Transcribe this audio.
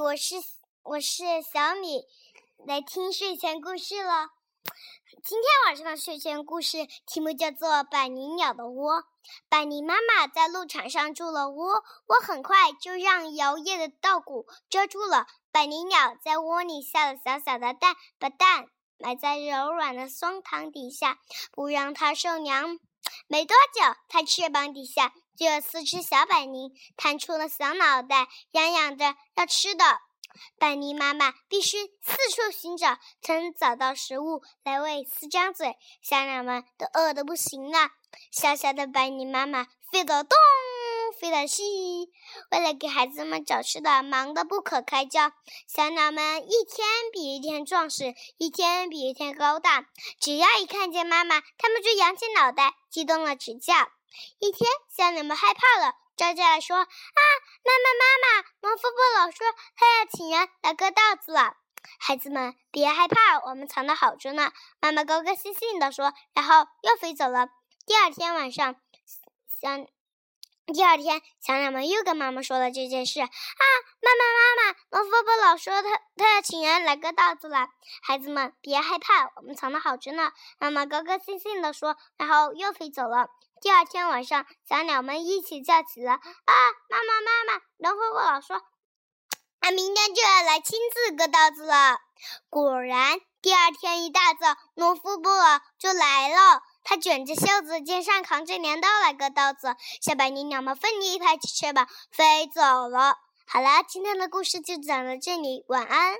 我是我是小米，来听睡前故事了。今天晚上的睡前故事题目叫做《百灵鸟的窝》。百灵妈妈在鹿场上筑了窝，窝很快就让摇曳的稻谷遮住了。百灵鸟在窝里下了小小的蛋，把蛋埋在柔软的松糖底下，不让它受凉。没多久，它翅膀底下就有四只小百灵探出了小脑袋，嚷嚷着要吃的。百灵妈妈必须四处寻找，才能找到食物来喂四张嘴。小鸟们都饿得不行了。小小的百灵妈妈飞得动，飞得西，为了给孩子们找吃的，忙得不可开交。小鸟们一天比一天壮实，一天比一天高大。只要一看见妈妈，它们就扬起脑袋，激动了直叫。一天，小鸟们害怕了。招进来说：“啊，妈妈，妈妈，农夫伯老说他要请人来割稻子了。孩子们别害怕，我们藏的好着呢。”妈妈高高兴兴地说，然后又飞走了。第二天晚上，小第二天小鸟们又跟妈妈说了这件事。啊，妈妈，妈妈，农夫伯老说他他要请人来割稻子了。孩子们别害怕，我们藏的好着呢。妈妈高高兴兴地说，然后又飞走了。第二天晚上，小鸟们一起叫起了：“啊，妈妈，妈妈！”农夫伯老说：“他明天就要来亲自割稻子了。”果然，第二天一大早，农夫伯老就来了。他卷着袖子，肩上扛着镰刀来割稻子。小白泥鸟们奋力拍起翅膀，飞走了。好了，今天的故事就讲到这里，晚安。